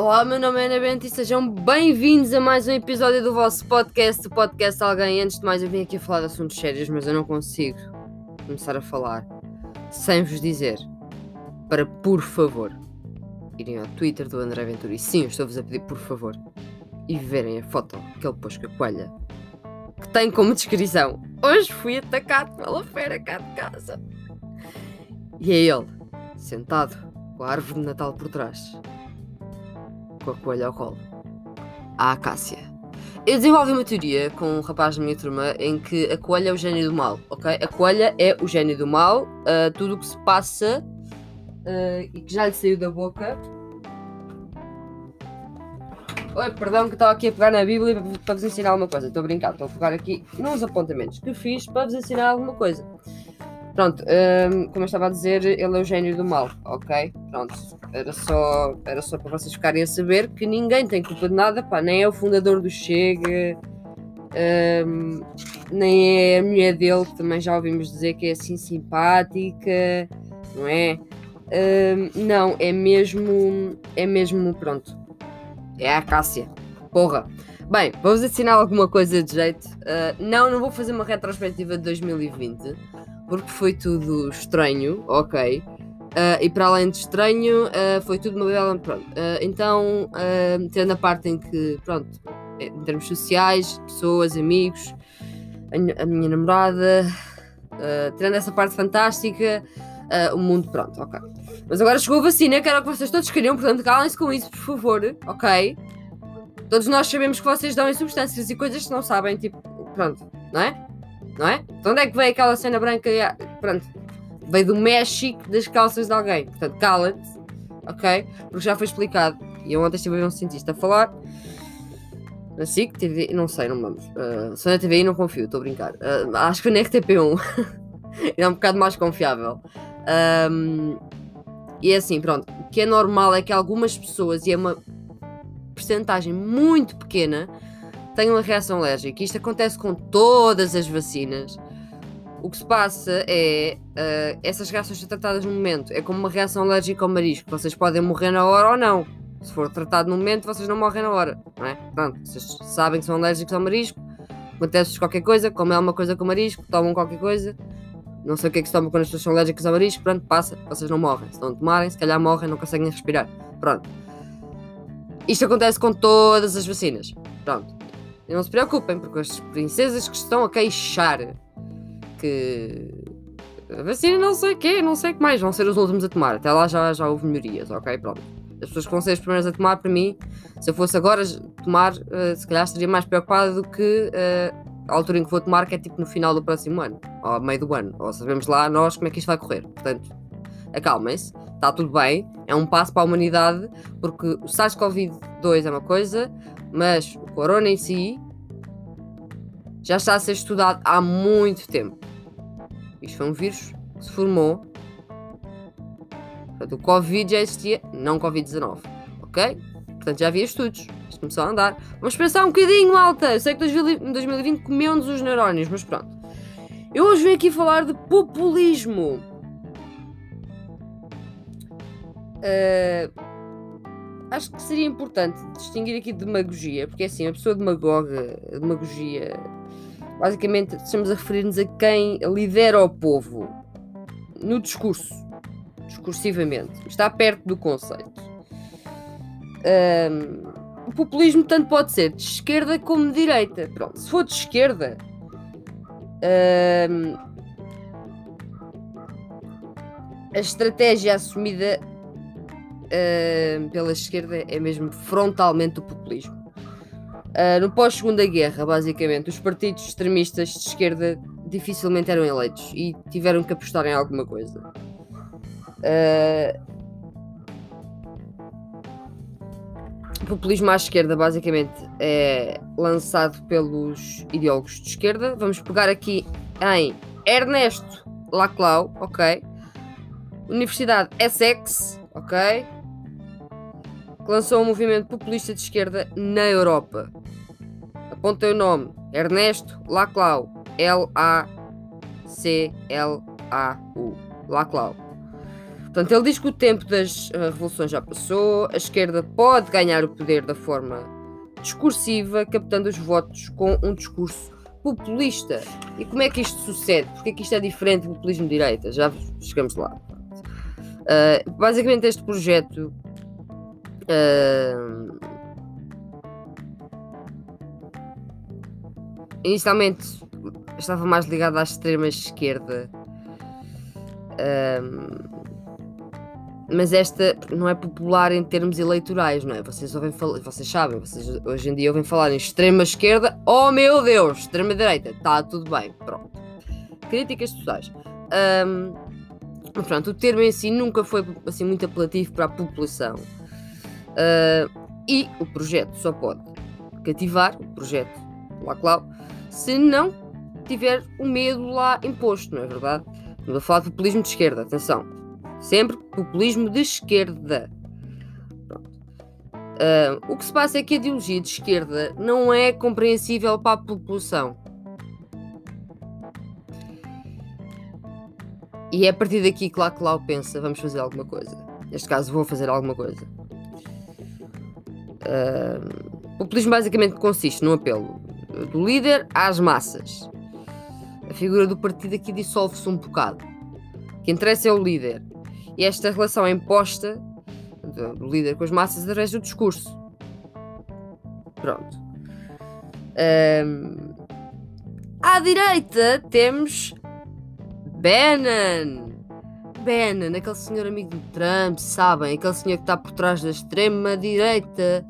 Olá, meu nome é Ana Bento e sejam bem-vindos a mais um episódio do vosso podcast, o podcast Alguém. Antes de mais, eu vim aqui a falar de assuntos sérios, mas eu não consigo começar a falar sem vos dizer para, por favor, irem ao Twitter do André Ventura e sim, estou-vos a pedir, por favor, e verem a foto que ele pôs com a coelha, que tem como descrição: Hoje fui atacado pela fera cá de casa. E é ele, sentado, com a árvore de Natal por trás com a coelha ao colo. A Acácia. Eu desenvolvi uma teoria com um rapaz da minha turma em que a coelha é o gênio do mal, ok? A coelha é o gênio do mal, uh, tudo o que se passa uh, e que já lhe saiu da boca. Oi, perdão que estava aqui a pegar na Bíblia para vos ensinar alguma coisa. Estou a brincar, estou a pegar aqui nos apontamentos que fiz para vos ensinar alguma coisa. Pronto, um, como eu estava a dizer, ele é o gênio do mal, ok? Pronto, era só, era só para vocês ficarem a saber que ninguém tem culpa de nada, pá, nem é o fundador do Chega, um, nem é a mulher dele, que também já ouvimos dizer que é assim simpática, não é? Um, não, é mesmo, é mesmo, pronto, é a Cássia, porra. Bem, vou-vos ensinar alguma coisa de jeito. Uh, não, não vou fazer uma retrospectiva de 2020 porque foi tudo estranho, ok. Uh, e para além de estranho, uh, foi tudo uma bela. Pronto. Uh, então, tendo a parte em que, pronto, em termos sociais, pessoas, amigos, a, a minha namorada, tendo essa parte fantástica, o mundo, pronto, ok. Mas agora chegou a vacina, que era o que vocês todos queriam, portanto, calem-se com isso, por favor, ok? Todos nós sabemos que vocês dão em substâncias e coisas que não sabem, tipo, pronto, não é? Não é? De onde é que veio aquela cena branca? Pronto, veio do México das calças de alguém. Portanto, cala-te, ok? Porque já foi explicado. E eu ontem estive a um cientista a falar. Na SIC, TV, não sei, não vamos. Uh, se na TVI não confio, estou a brincar. Uh, acho que na RTP1 é um bocado mais confiável. Um, e é assim, pronto. O que é normal é que algumas pessoas, e é uma percentagem muito pequena, tenho uma reação alérgica. Isto acontece com todas as vacinas. O que se passa é uh, essas reações são tratadas no momento. É como uma reação alérgica ao marisco. Vocês podem morrer na hora ou não. Se for tratado no momento, vocês não morrem na hora. Não é? Pronto, vocês sabem que são alérgicos ao marisco. Acontece-vos qualquer coisa, comem alguma coisa com marisco, tomam qualquer coisa. Não sei o que é que se toma quando as pessoas são alérgicas ao marisco. Pronto, passa, vocês não morrem. Se não tomarem, se calhar morrem, não conseguem respirar. Pronto. Isto acontece com todas as vacinas. Pronto. E não se preocupem, porque as princesas que estão a queixar que a vacina não sei o quê, não sei o que mais, vão ser os últimos a tomar. Até lá já, já houve melhorias, ok? Pronto. As pessoas que vão ser as primeiras a tomar, para mim, se eu fosse agora tomar, uh, se calhar estaria mais preocupada do que uh, a altura em que vou tomar, que é tipo no final do próximo ano, ou ao meio do ano. Ou sabemos lá nós como é que isto vai correr. Portanto, acalmem-se, está tudo bem, é um passo para a humanidade, porque o SARS-CoV-2 é uma coisa, mas o corona em si já está a ser estudado há muito tempo. Isto foi um vírus que se formou. Portanto, o Covid já existia, não Covid-19. Ok? Portanto, já havia estudos. Isto começou a andar. Vamos pensar um bocadinho, malta. Eu sei que em 2020 comeu-nos os neurónios, mas pronto. Eu hoje venho aqui falar de populismo. Uh, acho que seria importante distinguir aqui demagogia, porque assim, a pessoa demagoga, demagogia, basicamente estamos a referir-nos a quem lidera o povo no discurso, discursivamente, está perto do conceito. Um, o populismo tanto pode ser de esquerda como de direita. Pronto, se for de esquerda, um, a estratégia assumida uh, pela esquerda é mesmo frontalmente o populismo. Uh, no pós-segunda guerra, basicamente, os partidos extremistas de esquerda dificilmente eram eleitos e tiveram que apostar em alguma coisa. Uh, populismo à esquerda, basicamente, é lançado pelos ideólogos de esquerda. Vamos pegar aqui em Ernesto Laclau, ok? Universidade Essex, ok? Que lançou um movimento populista de esquerda na Europa. Apontei o nome: Ernesto Laclau. L-A-C-L-A-U. Laclau. Portanto, ele diz que o tempo das uh, revoluções já passou, a esquerda pode ganhar o poder da forma discursiva, captando os votos com um discurso populista. E como é que isto sucede? Porque é que isto é diferente do populismo de direita? Já chegamos lá. Uh, basicamente, este projeto. Uh, inicialmente estava mais ligado à extrema esquerda. Um, mas esta não é popular em termos eleitorais, não é? Vocês ouvem falar, vocês sabem, vocês hoje em dia ouvem falar em extrema esquerda, oh meu Deus, extrema direita, está tudo bem, pronto. Críticas sociais. Um, pronto, o termo em si nunca foi assim muito apelativo para a população. Uh, e o projeto só pode cativar, o projeto Laclau, se não tiver o medo lá imposto, não é verdade? Estamos a falar de populismo de esquerda, atenção. Sempre populismo de esquerda. Uh, o que se passa é que a ideologia de esquerda não é compreensível para a população. E é a partir daqui que lá lá pensa, vamos fazer alguma coisa. Neste caso, vou fazer alguma coisa. Uh, populismo basicamente consiste num apelo do líder às massas. A figura do partido aqui dissolve-se um bocado. O que interessa é o líder. E esta relação é imposta do líder com as massas através do discurso. Pronto. Um, à direita temos Bannon. Bannon, aquele senhor amigo do Trump, sabem? Aquele senhor que está por trás da extrema direita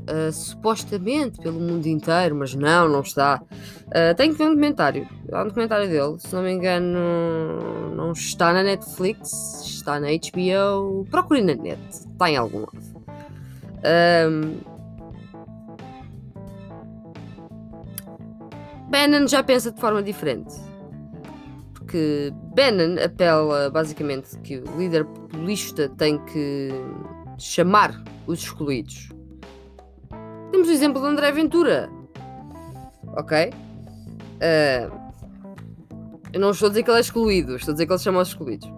uh, supostamente pelo mundo inteiro, mas não, não está. Uh, tenho que ver um documentário. Há um documentário dele, se não me engano, não está na Netflix, está na HBO. Procurem na net, está em algum lado. Um, Bannon já pensa de forma diferente. Porque Bannon apela basicamente que o líder populista tem que chamar os excluídos. Temos o exemplo de André Ventura. Ok? Uh, eu não estou a dizer que ele é excluído, estou a dizer que ele chama os excluídos.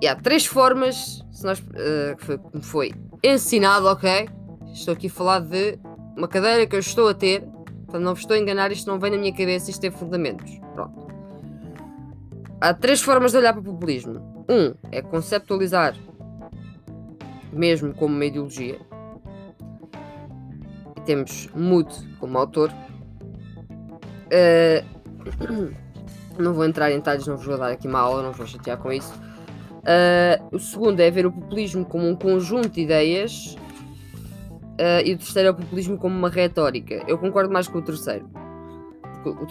E há três formas, se nós, uh, que foi, foi ensinado, ok? Estou aqui a falar de uma cadeira que eu estou a ter, portanto não vos estou a enganar, isto não vem na minha cabeça, isto tem fundamentos. Pronto. Há três formas de olhar para o populismo. Um é conceptualizar mesmo como uma ideologia. E temos Mood como autor. Uh, não vou entrar em detalhes, não vou dar aqui uma aula, não vou chatear com isso. Uh, o segundo é ver o populismo como um conjunto de ideias. Uh, e o terceiro é o populismo como uma retórica. Eu concordo mais com o terceiro.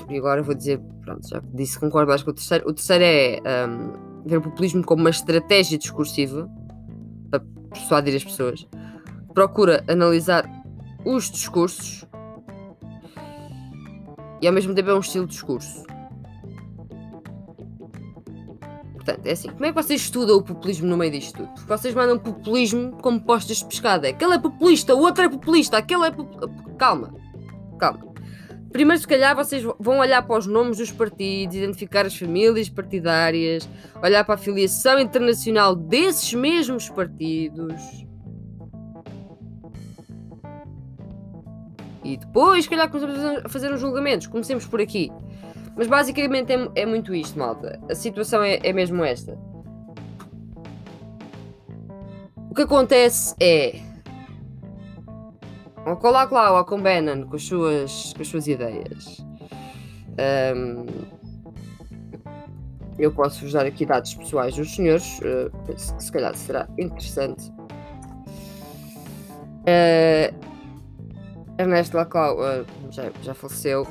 E agora vou dizer, pronto, já disse que concordo mais com o terceiro. O terceiro é um, ver o populismo como uma estratégia discursiva persuadir as pessoas, procura analisar os discursos e ao mesmo tempo é um estilo de discurso. Portanto, é assim, como é que vocês estudam o populismo no meio disto tudo? Porque vocês mandam populismo como postas de pescada. Aquele é populista, o outro é populista, aquele é. Calma, calma. Primeiro, se calhar, vocês vão olhar para os nomes dos partidos, identificar as famílias partidárias, olhar para a filiação internacional desses mesmos partidos. E depois, se calhar, começamos a fazer uns julgamentos. Comecemos por aqui. Mas basicamente é, é muito isto, malta. A situação é, é mesmo esta. O que acontece é ou com Laclau ou com Bannon, com as suas, com as suas ideias. Um, eu posso vos dar aqui dados pessoais dos senhores, uh, penso que se calhar será interessante. Uh, Ernesto Laclau uh, já, já faleceu.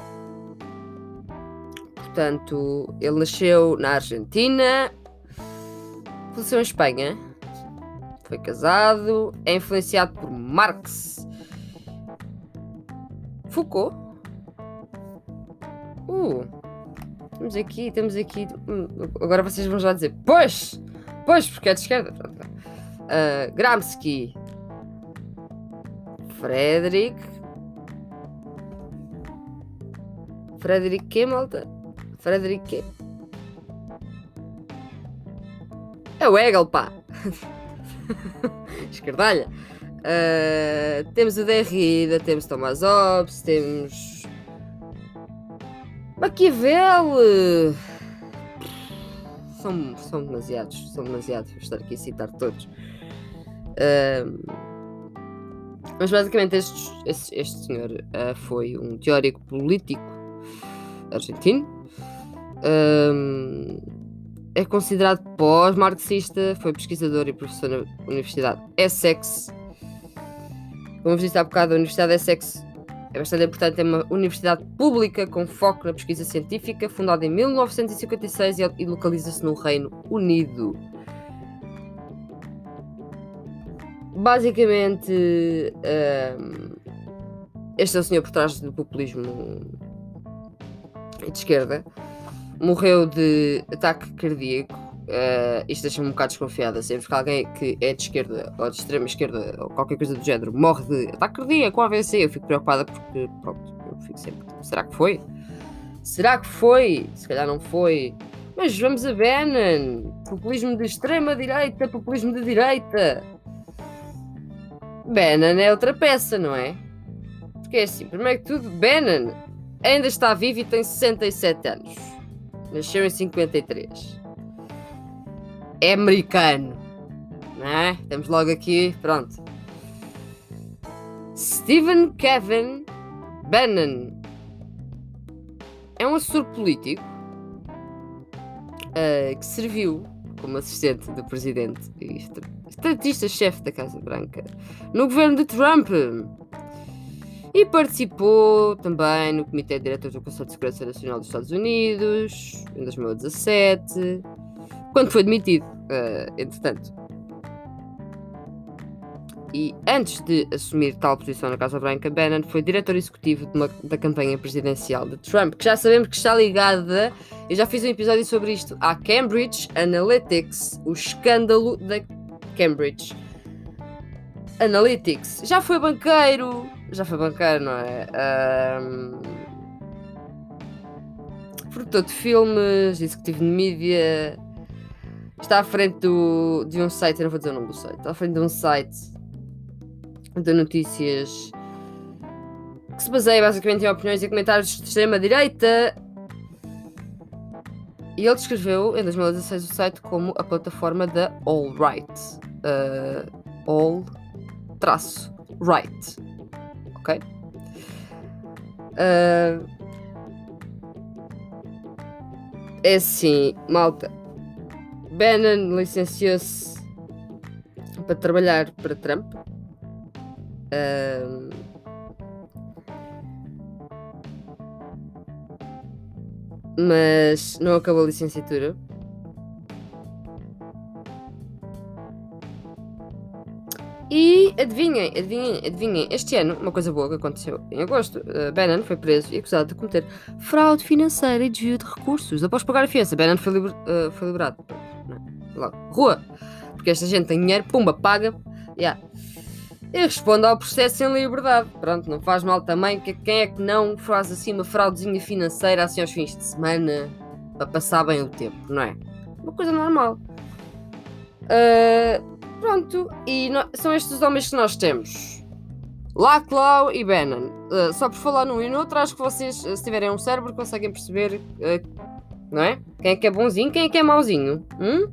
Portanto, ele nasceu na Argentina, faleceu em Espanha, foi casado, é influenciado por Marx Foucault. Uh, temos aqui, temos aqui. Hum, agora vocês vão já dizer, pois! Pois, porque é de esquerda. Uh, Gramsci. Frederick. Frederick que? Frederick? É o Hegel, pá. Esquerdalha. Uh, temos o Derrida, temos Thomas Hobbes, temos. Maquiavel! São, são demasiados, são demasiados. Vou estar aqui a citar todos. Uh, mas basicamente este, este, este senhor uh, foi um teórico político argentino. Um, é considerado pós-marxista, foi pesquisador e professor na Universidade Essex. Como eu disse há bocado, a Universidade Essex é bastante importante, é uma universidade pública com foco na pesquisa científica, fundada em 1956 e localiza-se no Reino Unido. Basicamente, um, este é o senhor por trás do populismo de esquerda. Morreu de ataque cardíaco. Uh, isto deixa-me um bocado desconfiada. Sempre que alguém que é de esquerda ou de extrema esquerda ou qualquer coisa do género morre de ataque cardíaco com AVC, eu fico preocupada porque, pronto, eu fico sempre. Será que foi? Será que foi? Se calhar não foi. Mas vamos a Bannon. Populismo de extrema direita, populismo de direita. Bannon é outra peça, não é? Porque é assim, primeiro que tudo, Bannon ainda está vivo e tem 67 anos. Nasceu em 53. É americano. Não é? Estamos logo aqui, pronto. Stephen Kevin Bannon é um assessor político uh, que serviu como assistente do presidente e estrategista-chefe da Casa Branca no governo de Trump. E participou também no Comitê de Diretores do Conselho de Segurança Nacional dos Estados Unidos em 2017, quando foi demitido, uh, entretanto. E antes de assumir tal posição na Casa Branca, Bannon foi diretor executivo uma, da campanha presidencial de Trump, que já sabemos que está ligada, eu já fiz um episódio sobre isto, à Cambridge Analytics, o escândalo da Cambridge Analytics. Já foi banqueiro, já foi banqueiro, não é? Um, produtor de filmes, executivo de mídia. Está à frente do, de um site, eu não vou dizer o nome do site, está à frente de um site de notícias que se baseia basicamente em opiniões e comentários de extrema-direita. E ele descreveu em 2016 o site como a plataforma da All Right. Uh, all traço right. Ok? Uh, é assim, malta. Bannon licenciou-se para trabalhar para Trump. Uh, mas não acabou a licenciatura. E adivinhem, adivinhem, adivinhem, este ano, uma coisa boa que aconteceu em agosto, uh, Bannon foi preso e acusado de cometer fraude financeira e desvio de recursos. Após pagar a fiança, Bannon foi, liber, uh, foi liberado. Não, rua. Porque esta gente tem dinheiro, pumba, paga. Yeah. E responde ao processo em liberdade. Pronto, não faz mal também. Que, quem é que não faz assim uma fraudezinha financeira assim aos fins de semana para passar bem o tempo, não é? Uma coisa normal. Uh, Pronto, e no, são estes os homens que nós temos. Laclau e Bannon. Uh, só por falar num e no outro, acho que vocês, uh, se tiverem um cérebro, conseguem perceber, uh, não é? Quem é que é bonzinho, quem é que é mauzinho. Hum?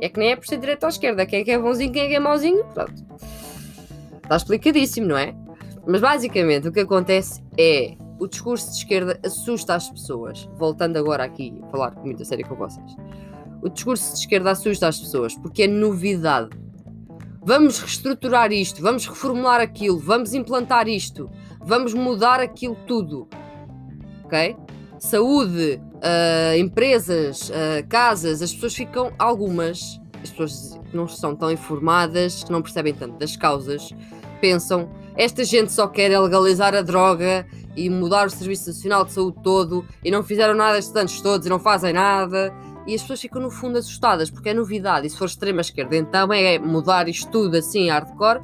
É que nem é por ser direito à esquerda. Quem é que é bonzinho, quem é que é mauzinho. Pronto. Está explicadíssimo, não é? Mas basicamente o que acontece é o discurso de esquerda assusta as pessoas. Voltando agora aqui a falar com muita sério com vocês. O discurso de esquerda assusta as pessoas porque é novidade. Vamos reestruturar isto, vamos reformular aquilo, vamos implantar isto, vamos mudar aquilo tudo. Ok? Saúde, uh, empresas, uh, casas, as pessoas ficam, algumas, as pessoas não são tão informadas, não percebem tanto das causas, pensam, esta gente só quer legalizar a droga e mudar o Serviço Nacional de Saúde todo e não fizeram nada estes anos todos e não fazem nada e as pessoas ficam no fundo assustadas porque é novidade. E se for extrema esquerda, então é mudar isto tudo assim hardcore.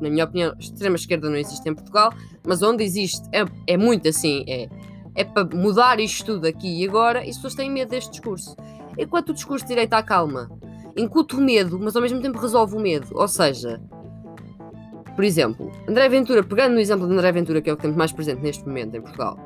Na minha opinião, extrema esquerda não existe em Portugal, mas onde existe é, é muito assim. É, é para mudar isto tudo aqui e agora, e as pessoas têm medo deste discurso. Enquanto o discurso de direita acalma incute o medo, mas ao mesmo tempo resolve o medo. Ou seja, por exemplo, André Ventura, pegando no exemplo de André Ventura, que é o que temos mais presente neste momento em Portugal,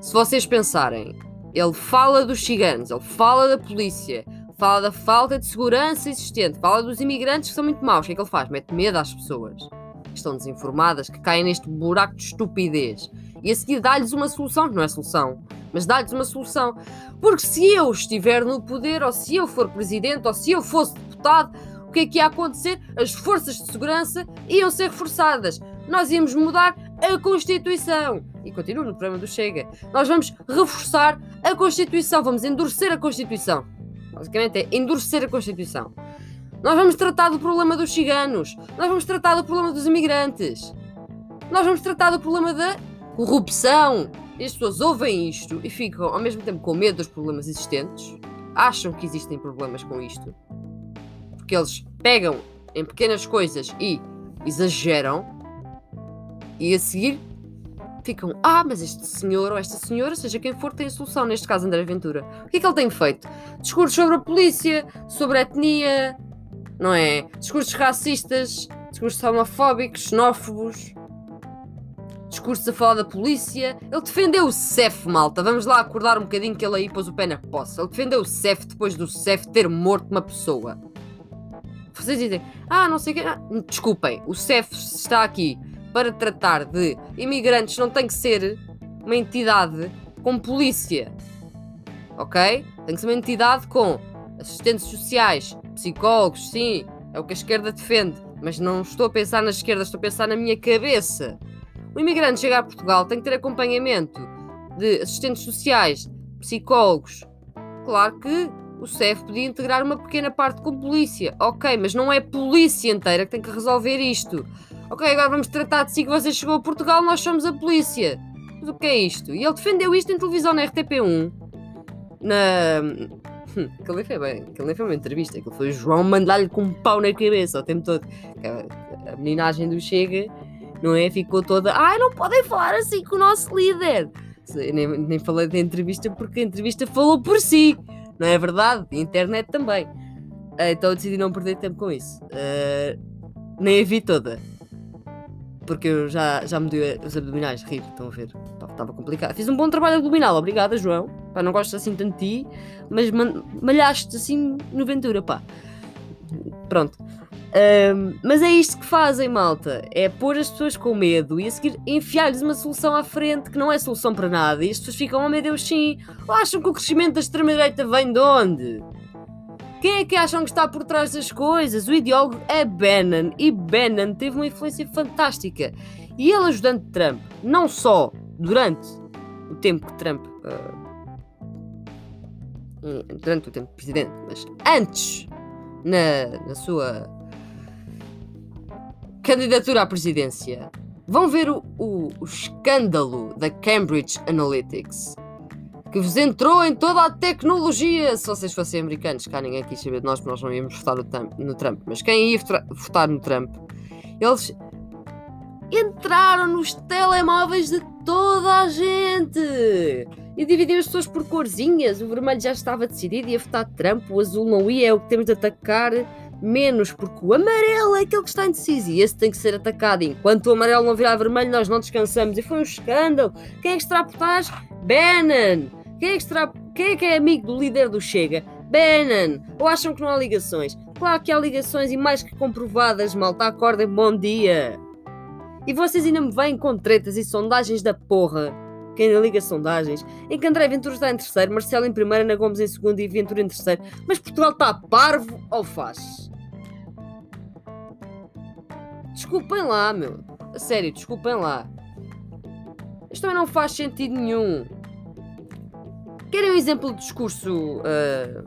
se vocês pensarem, ele fala dos ciganos, ele fala da polícia, fala da falta de segurança existente, fala dos imigrantes que são muito maus. O que é que ele faz? Mete medo às pessoas que estão desinformadas, que caem neste buraco de estupidez. E a seguir dá-lhes uma solução, que não é solução, mas dá-lhes uma solução. Porque se eu estiver no poder, ou se eu for presidente, ou se eu fosse deputado, o que é que ia acontecer? As forças de segurança iam ser reforçadas. Nós íamos mudar a Constituição. E continuo no programa do Chega. Nós vamos reforçar a Constituição, vamos endurecer a Constituição. Basicamente é endurecer a Constituição. Nós vamos tratar do problema dos ciganos. Nós vamos tratar do problema dos imigrantes. Nós vamos tratar do problema da corrupção. E as pessoas ouvem isto e ficam ao mesmo tempo com medo dos problemas existentes. Acham que existem problemas com isto. Porque eles pegam em pequenas coisas e exageram. E a seguir ficam, ah, mas este senhor ou esta senhora, seja quem for, tem a solução, neste caso André Ventura. O que é que ele tem feito? Discursos sobre a polícia, sobre a etnia, não é? Discursos racistas, discursos homofóbicos, xenófobos, discursos a falar da polícia. Ele defendeu o CEF, malta. Vamos lá acordar um bocadinho que ele aí pôs o pé na poça. Ele defendeu o CEF depois do CEF ter morto uma pessoa. Vocês dizem, ah, não sei o que. Ah, desculpem, o CEF está aqui para tratar de imigrantes não tem que ser uma entidade com polícia. Ok? Tem que ser uma entidade com assistentes sociais, psicólogos, sim, é o que a esquerda defende. Mas não estou a pensar na esquerda, estou a pensar na minha cabeça. O imigrante chega a Portugal tem que ter acompanhamento de assistentes sociais, psicólogos. Claro que o CEF podia integrar uma pequena parte com polícia. Ok, mas não é polícia inteira que tem que resolver isto. Ok, agora vamos tratar de si que você chegou a Portugal, nós somos a polícia. Mas o que é isto? E ele defendeu isto em televisão na RTP1. Na. Aquilo nem foi bem, aquilo foi uma entrevista, aquilo foi o João mandar-lhe com um pau na cabeça o tempo todo. A meninagem do Chega, não é? Ficou toda. Ai, não podem falar assim com o nosso líder. Nem, nem falei da entrevista porque a entrevista falou por si, não é verdade? A internet também. Então decidi não perder tempo com isso. Uh, nem a vi toda porque eu já, já me os abdominais, rir, estão a ver? Estava complicado. Fiz um bom trabalho abdominal, obrigada, João. Pá, não gosto assim tanto de ti, mas malhaste assim no Ventura, pá. Pronto. Um, mas é isto que fazem, malta. É pôr as pessoas com medo e a seguir enfiar-lhes uma solução à frente que não é solução para nada. E as pessoas ficam, oh meu Deus, sim. Acham que o crescimento da extrema-direita vem de onde? Quem é que acham que está por trás das coisas? O ideólogo é Bannon e Bannon teve uma influência fantástica. E ele ajudando Trump, não só durante o tempo que Trump. Uh, durante o tempo de presidente, mas antes, na, na sua candidatura à presidência, vão ver o, o, o escândalo da Cambridge Analytics que vos entrou em toda a tecnologia. Se vocês fossem americanos, cá ninguém quis saber de nós, porque nós não íamos votar no Trump. Mas quem ia votar no Trump, eles entraram nos telemóveis de toda a gente e dividiram as pessoas por corzinhas. O vermelho já estava decidido, ia votar Trump, o azul não ia, é o que temos de atacar menos, porque o amarelo é aquele que está indeciso e esse tem que ser atacado. Enquanto o amarelo não virar vermelho, nós não descansamos. E foi um escândalo. Quem é que está por trás? Bannon! Quem é que, será, quem é que é amigo do líder do Chega? Bannon! Ou acham que não há ligações? Claro que há ligações e mais que comprovadas, malta. Acordem, bom dia! E vocês ainda me vêm com tretas e sondagens da porra. Quem ainda liga sondagens? Em que André Ventura está em terceiro, Marcelo em primeiro, Ana Gomes em segundo e Ventura em terceiro. Mas Portugal está parvo ou faz? Desculpem lá, meu. A sério, desculpem lá. Isto também não faz sentido nenhum. Querem um exemplo de discurso uh,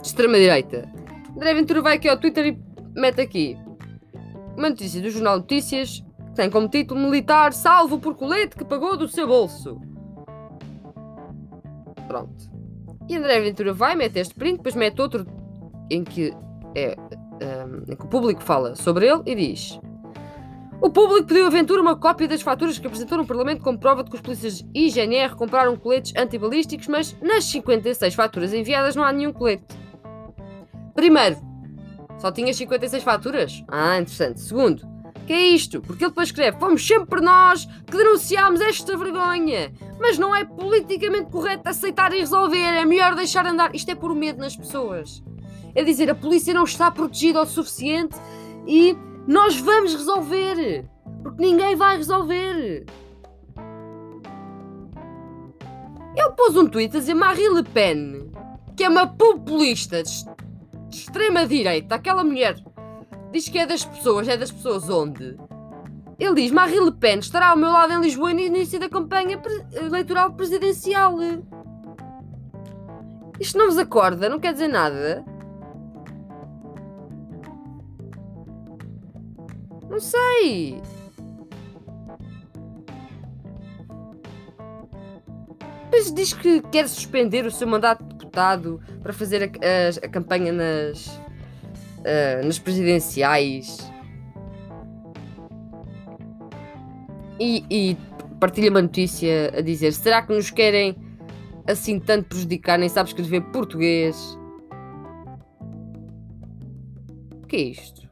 de extrema-direita? André Ventura vai aqui ao Twitter e mete aqui uma notícia do Jornal Notícias que tem como título Militar salvo por colete que pagou do seu bolso. Pronto. E André Ventura vai, mete este print, depois mete outro em que, é, um, em que o público fala sobre ele e diz: O público pediu à Ventura uma cópia das faturas que apresentou no Parlamento como prova de que os polícias e GNR compraram coletes antibalísticos, mas nas 56 faturas enviadas não há nenhum colete. Primeiro, só tinha 56 faturas? Ah, interessante. Segundo, que é isto? Porque ele depois escreve: Fomos sempre nós que denunciámos esta vergonha. Mas não é politicamente correto aceitar e resolver. É melhor deixar andar. Isto é por medo nas pessoas. É dizer, a polícia não está protegida o suficiente e nós vamos resolver! Porque ninguém vai resolver! Ele pôs um tweet a dizer Marie Le Pen, que é uma populista de, extrema-direita, aquela mulher diz que é das pessoas, é das pessoas onde? Ele diz Marie Le Pen estará ao meu lado em Lisboa no início da campanha eleitoral presidencial. Isto não vos acorda, não quer dizer nada. Não sei. Depois diz que quer suspender o seu mandato de deputado para fazer a, a, a campanha nas, uh, nas presidenciais. E, e partilha uma notícia a dizer: será que nos querem assim tanto prejudicar? Nem sabe escrever português. O que é isto?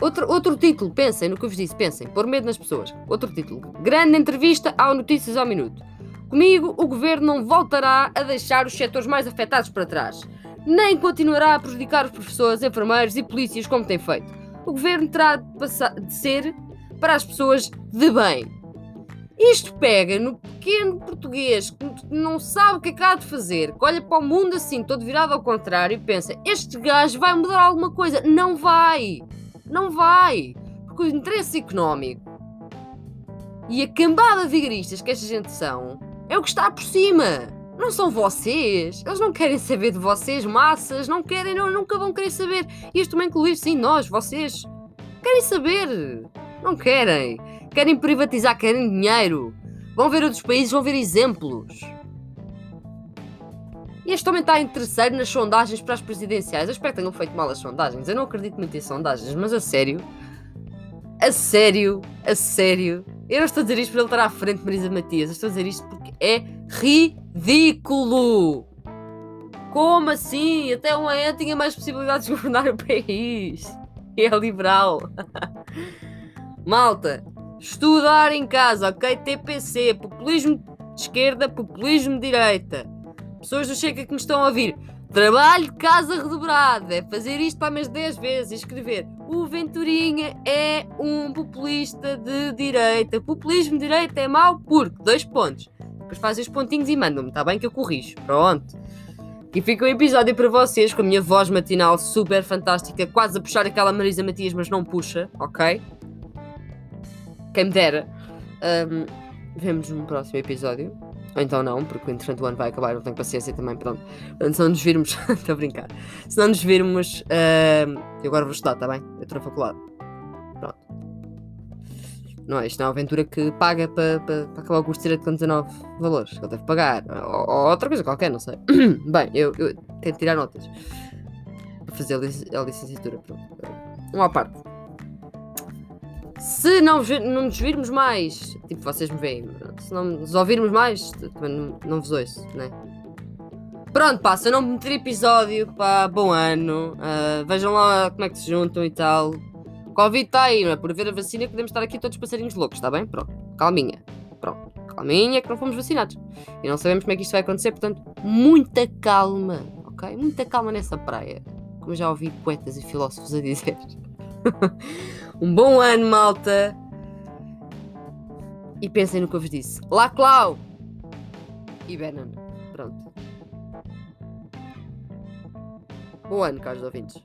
Outro, outro título, pensem no que eu vos disse, pensem, por medo nas pessoas. Outro título. Grande entrevista ao Notícias ao Minuto. Comigo, o governo não voltará a deixar os setores mais afetados para trás, nem continuará a prejudicar os professores, enfermeiros e polícias como tem feito. O governo terá de, passar, de ser para as pessoas de bem. Isto pega no pequeno português que não sabe o que é que há de fazer, que olha para o mundo assim, todo virado ao contrário, e pensa: este gajo vai mudar alguma coisa. Não vai! Não vai! Porque o interesse económico e a cambada de vigaristas que esta gente são é o que está por cima. Não são vocês. Eles não querem saber de vocês, massas. Não querem, não, nunca vão querer saber. Isto também incluir, sim, nós, vocês. Querem saber. Não querem. Querem privatizar, querem dinheiro. Vão ver outros países, vão ver exemplos. E este homem está em terceiro nas sondagens para as presidenciais. Eu espero que tenham feito mal as sondagens. Eu não acredito muito em sondagens, mas a sério. A sério, a sério. Eu não estou a dizer isto para ele estar à frente de Marisa Matias. Eu estou a dizer isto porque é ridículo. Como assim? Até um AE tinha mais possibilidades de governar o país. E é liberal. Malta, estudar em casa, ok? TPC, populismo de esquerda, populismo de direita pessoas do Chega que me estão a ouvir. Trabalho de casa redobrado, é fazer isto para mais 10 vezes escrever o Venturinha é um populista de direita. Populismo de direita é mau porque, dois pontos. Depois fazem os pontinhos e mandam-me, está bem que eu corrijo. Pronto. E fica um episódio para vocês com a minha voz matinal super fantástica, quase a puxar aquela Marisa Matias, mas não puxa, ok? Quem me dera. Um, vemos no próximo episódio. Ou então não, porque entretanto o ano vai acabar, eu tenho paciência também, pronto. Portanto, se não nos virmos. Estou a brincar. Se não nos virmos. Uh, eu agora vou estudar, está bem? Eu estou na faculdade. Pronto. Não é isto, não é uma aventura que paga para pa, pa acabar o curso direito com 19 valores. Ele deve pagar. Ou, ou, outra coisa qualquer, não sei. bem, eu, eu tento tirar notas. Para fazer a, lic a licenciatura. Pronto. Uma à parte. Se não, não nos virmos mais, tipo, vocês me veem, se não nos ouvirmos mais, não, não vos ouço, né? Pronto, pá, se eu não meter episódio, pá, bom ano. Uh, vejam lá como é que se juntam e tal. Covid está aí, não é? Por ver a vacina podemos estar aqui todos passarinhos loucos, está bem? Pronto, calminha. Pronto, calminha que não fomos vacinados. E não sabemos como é que isto vai acontecer, portanto, muita calma, ok? Muita calma nessa praia. Como já ouvi poetas e filósofos a dizer. Um bom ano, malta! E pensem no que eu vos disse. Lá, Clau! E Bannon. Pronto. Bom ano, caros ouvintes.